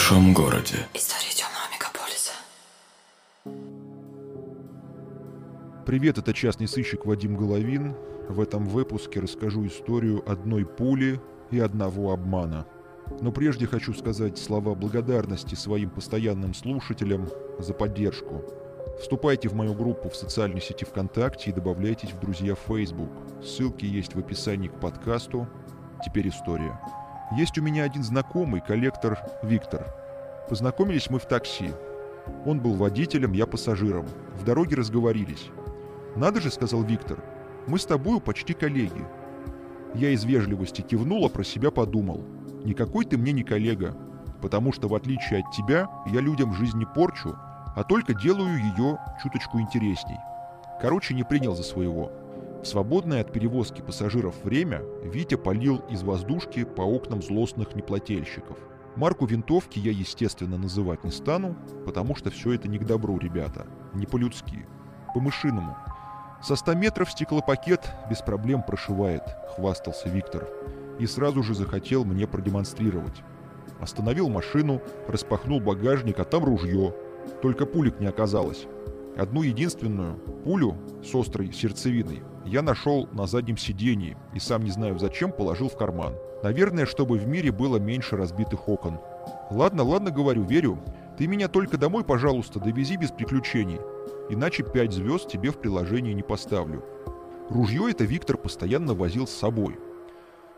большом городе. История темного мегаполиса. Привет, это частный сыщик Вадим Головин. В этом выпуске расскажу историю одной пули и одного обмана. Но прежде хочу сказать слова благодарности своим постоянным слушателям за поддержку. Вступайте в мою группу в социальной сети ВКонтакте и добавляйтесь в друзья в Facebook. Ссылки есть в описании к подкасту. Теперь история. Есть у меня один знакомый, коллектор Виктор. Познакомились мы в такси. Он был водителем, я пассажиром. В дороге разговорились. «Надо же», — сказал Виктор, — «мы с тобою почти коллеги». Я из вежливости кивнул, а про себя подумал. «Никакой ты мне не коллега, потому что, в отличие от тебя, я людям жизнь не порчу, а только делаю ее чуточку интересней». Короче, не принял за своего. В свободное от перевозки пассажиров время Витя полил из воздушки по окнам злостных неплательщиков. Марку винтовки я, естественно, называть не стану, потому что все это не к добру, ребята. Не по-людски. По-мышиному. Со 100 метров стеклопакет без проблем прошивает, хвастался Виктор. И сразу же захотел мне продемонстрировать. Остановил машину, распахнул багажник, а там ружье. Только пулек не оказалось. Одну единственную пулю с острой сердцевиной я нашел на заднем сидении и сам не знаю зачем положил в карман. Наверное, чтобы в мире было меньше разбитых окон. Ладно, ладно, говорю, верю. Ты меня только домой, пожалуйста, довези без приключений. Иначе пять звезд тебе в приложении не поставлю. Ружье это Виктор постоянно возил с собой.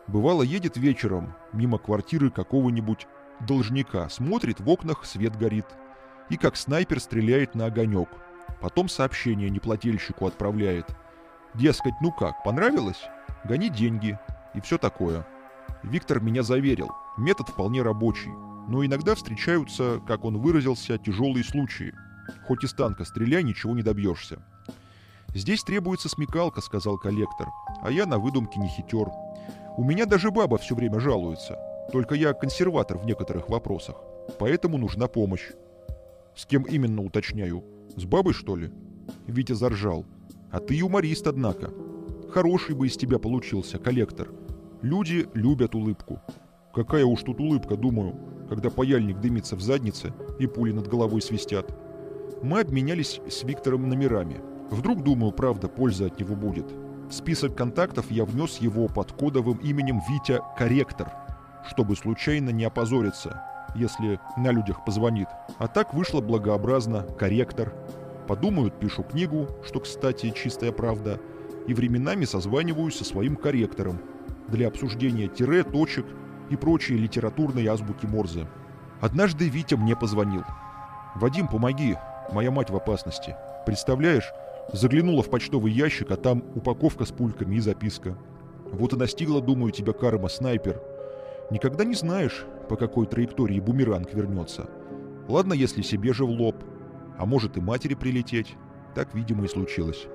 Бывало, едет вечером мимо квартиры какого-нибудь должника, смотрит, в окнах свет горит. И как снайпер стреляет на огонек. Потом сообщение неплательщику отправляет – Дескать, ну как, понравилось? Гони деньги. И все такое. Виктор меня заверил. Метод вполне рабочий. Но иногда встречаются, как он выразился, тяжелые случаи. Хоть из танка стреляй, ничего не добьешься. «Здесь требуется смекалка», — сказал коллектор. «А я на выдумке не хитер. У меня даже баба все время жалуется. Только я консерватор в некоторых вопросах. Поэтому нужна помощь». «С кем именно, уточняю? С бабой, что ли?» Витя заржал. А ты юморист, однако. Хороший бы из тебя получился, коллектор. Люди любят улыбку. Какая уж тут улыбка, думаю, когда паяльник дымится в заднице и пули над головой свистят. Мы обменялись с Виктором номерами. Вдруг, думаю, правда, польза от него будет. В список контактов я внес его под кодовым именем Витя Корректор, чтобы случайно не опозориться, если на людях позвонит. А так вышло благообразно Корректор Подумают, пишу книгу, что, кстати, чистая правда, и временами созваниваюсь со своим корректором для обсуждения тире, точек и прочей литературной азбуки Морзе. Однажды Витя мне позвонил. «Вадим, помоги, моя мать в опасности. Представляешь, заглянула в почтовый ящик, а там упаковка с пульками и записка. Вот и настигла, думаю, тебя карма, снайпер. Никогда не знаешь, по какой траектории бумеранг вернется. Ладно, если себе же в лоб, а может и матери прилететь. Так, видимо, и случилось.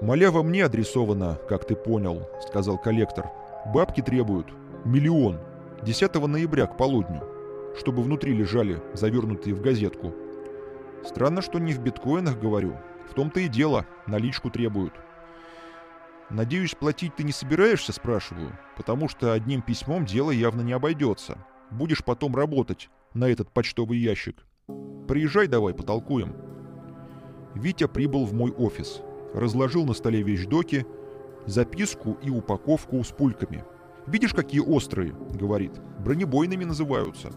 «Малява мне адресована, как ты понял», — сказал коллектор. «Бабки требуют. Миллион. 10 ноября к полудню. Чтобы внутри лежали, завернутые в газетку. Странно, что не в биткоинах, говорю. В том-то и дело, наличку требуют. Надеюсь, платить ты не собираешься, спрашиваю, потому что одним письмом дело явно не обойдется. Будешь потом работать на этот почтовый ящик. Приезжай давай, потолкуем. Витя прибыл в мой офис. Разложил на столе вещдоки, записку и упаковку с пульками. «Видишь, какие острые?» — говорит. «Бронебойными называются».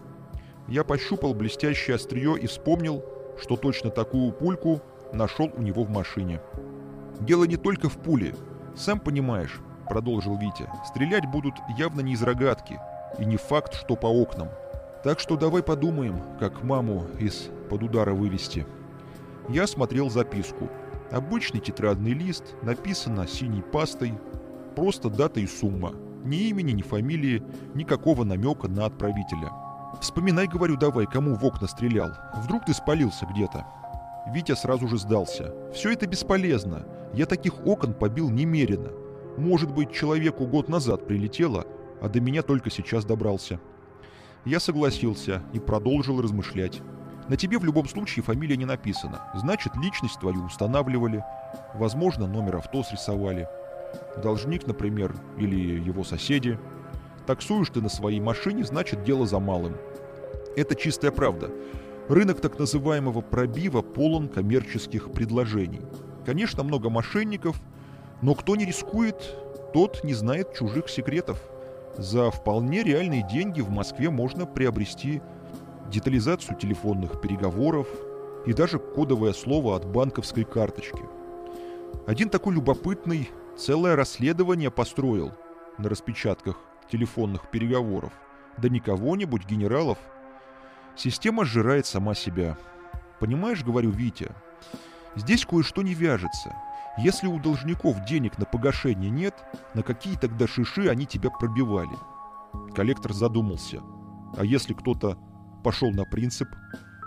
Я пощупал блестящее острие и вспомнил, что точно такую пульку нашел у него в машине. «Дело не только в пуле. Сам понимаешь», — продолжил Витя, — «стрелять будут явно не из рогатки, и не факт, что по окнам. Так что давай подумаем, как маму из-под удара вывести. Я смотрел записку. Обычный тетрадный лист, написано синей пастой, просто дата и сумма. Ни имени, ни фамилии, никакого намека на отправителя. Вспоминай, говорю, давай, кому в окна стрелял. Вдруг ты спалился где-то. Витя сразу же сдался. Все это бесполезно. Я таких окон побил немерено. Может быть, человеку год назад прилетело, а до меня только сейчас добрался. Я согласился и продолжил размышлять. На тебе в любом случае фамилия не написана. Значит, личность твою устанавливали. Возможно, номер авто срисовали. Должник, например, или его соседи. Таксуешь ты на своей машине, значит, дело за малым. Это чистая правда. Рынок так называемого пробива полон коммерческих предложений. Конечно, много мошенников, но кто не рискует, тот не знает чужих секретов. За вполне реальные деньги в Москве можно приобрести детализацию телефонных переговоров и даже кодовое слово от банковской карточки. Один такой любопытный целое расследование построил на распечатках телефонных переговоров. Да не кого-нибудь, генералов. Система сжирает сама себя. Понимаешь, говорю, Витя, здесь кое-что не вяжется. Если у должников денег на погашение нет, на какие тогда шиши они тебя пробивали? Коллектор задумался. А если кто-то пошел на принцип?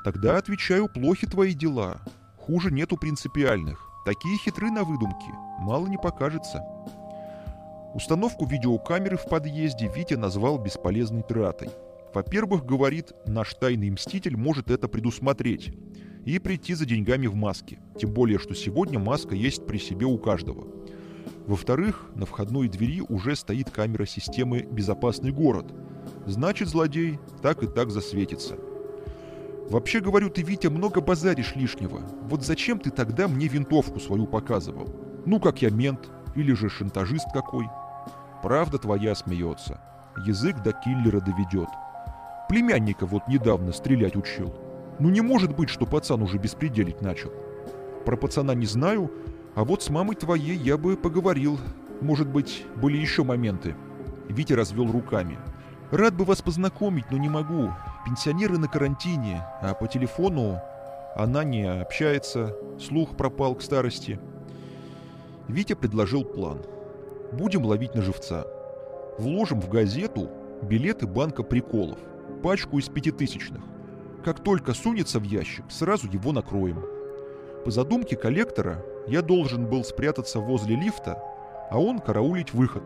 Тогда, отвечаю, плохи твои дела. Хуже нету принципиальных. Такие хитры на выдумке. Мало не покажется. Установку видеокамеры в подъезде Витя назвал бесполезной тратой. Во-первых, говорит, наш тайный мститель может это предусмотреть и прийти за деньгами в маске. Тем более, что сегодня маска есть при себе у каждого. Во-вторых, на входной двери уже стоит камера системы «Безопасный город». Значит, злодей так и так засветится. Вообще, говорю, ты, Витя, много базаришь лишнего. Вот зачем ты тогда мне винтовку свою показывал? Ну, как я мент, или же шантажист какой. Правда твоя смеется. Язык до киллера доведет. Племянника вот недавно стрелять учил. Ну не может быть, что пацан уже беспределить начал. Про пацана не знаю, а вот с мамой твоей я бы поговорил. Может быть, были еще моменты. Витя развел руками. Рад бы вас познакомить, но не могу. Пенсионеры на карантине, а по телефону она не общается, слух пропал к старости. Витя предложил план – Будем ловить на живца. Вложим в газету билеты банка приколов, пачку из пятитысячных. Как только сунется в ящик, сразу его накроем. По задумке коллектора, я должен был спрятаться возле лифта, а он караулить выход.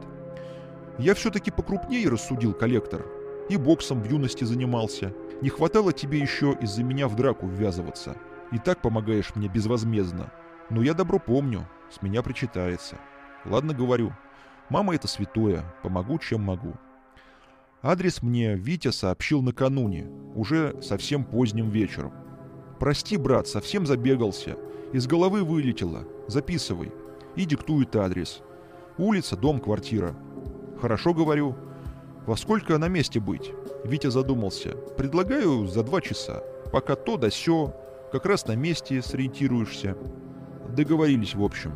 Я все-таки покрупнее рассудил коллектор. И боксом в юности занимался. Не хватало тебе еще из-за меня в драку ввязываться. И так помогаешь мне безвозмездно. Но я добро помню, с меня причитается. Ладно, говорю, Мама это святое, помогу, чем могу. Адрес мне Витя сообщил накануне, уже совсем поздним вечером. «Прости, брат, совсем забегался. Из головы вылетело. Записывай». И диктует адрес. Улица, дом, квартира. «Хорошо, говорю. Во сколько на месте быть?» Витя задумался. «Предлагаю за два часа. Пока то да сё. Как раз на месте сориентируешься». Договорились, в общем.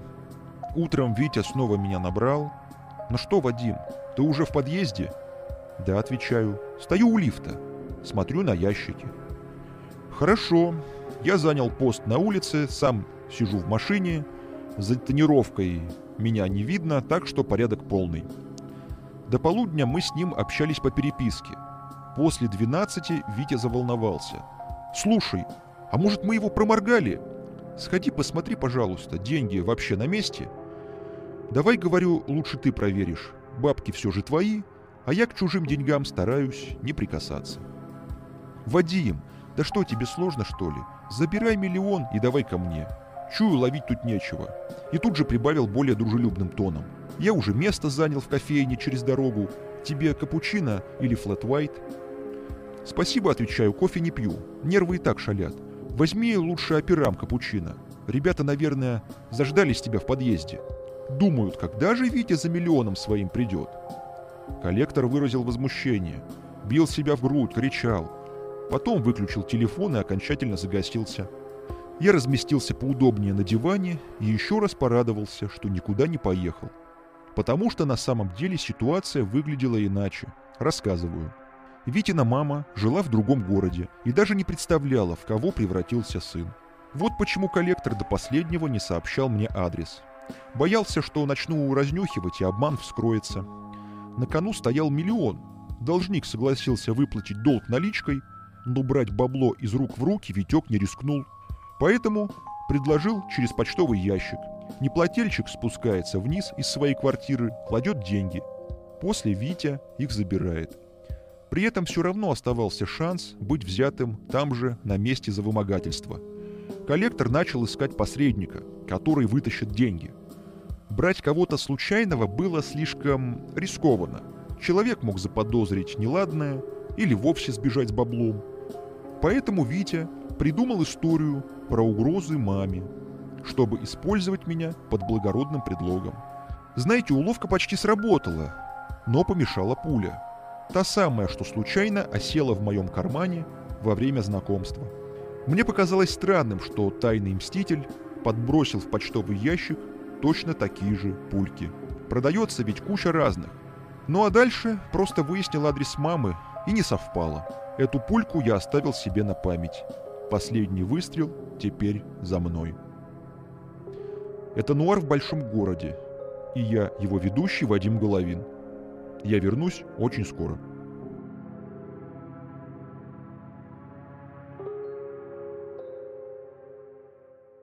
Утром Витя снова меня набрал, «Ну что, Вадим, ты уже в подъезде?» «Да», — отвечаю. «Стою у лифта. Смотрю на ящики». «Хорошо. Я занял пост на улице, сам сижу в машине. За тонировкой меня не видно, так что порядок полный». До полудня мы с ним общались по переписке. После 12 Витя заволновался. «Слушай, а может мы его проморгали? Сходи посмотри, пожалуйста, деньги вообще на месте?» Давай, говорю, лучше ты проверишь. Бабки все же твои, а я к чужим деньгам стараюсь не прикасаться. Вадим, да что тебе сложно, что ли? Забирай миллион и давай ко мне. Чую, ловить тут нечего. И тут же прибавил более дружелюбным тоном. Я уже место занял в кофейне через дорогу. Тебе капучино или флэт-вайт? Спасибо, отвечаю, кофе не пью. Нервы и так шалят. Возьми лучше операм капучино. Ребята, наверное, заждались тебя в подъезде. Думают, когда же Витя за миллионом своим придет. Коллектор выразил возмущение. Бил себя в грудь, кричал. Потом выключил телефон и окончательно загостился. Я разместился поудобнее на диване и еще раз порадовался, что никуда не поехал. Потому что на самом деле ситуация выглядела иначе. Рассказываю. Витина мама жила в другом городе и даже не представляла, в кого превратился сын. Вот почему коллектор до последнего не сообщал мне адрес. Боялся, что начну разнюхивать, и обман вскроется. На кону стоял миллион. Должник согласился выплатить долг наличкой, но брать бабло из рук в руки Витек не рискнул. Поэтому предложил через почтовый ящик. Неплательщик спускается вниз из своей квартиры, кладет деньги. После Витя их забирает. При этом все равно оставался шанс быть взятым там же, на месте за вымогательство. Коллектор начал искать посредника, который вытащит деньги. Брать кого-то случайного было слишком рискованно. Человек мог заподозрить неладное или вовсе сбежать с баблом. Поэтому Витя придумал историю про угрозы маме, чтобы использовать меня под благородным предлогом. Знаете, уловка почти сработала, но помешала пуля. Та самая, что случайно осела в моем кармане во время знакомства. Мне показалось странным, что тайный мститель подбросил в почтовый ящик точно такие же пульки. Продается ведь куча разных. Ну а дальше просто выяснил адрес мамы и не совпало. Эту пульку я оставил себе на память. Последний выстрел теперь за мной. Это нуар в большом городе. И я его ведущий Вадим Головин. Я вернусь очень скоро.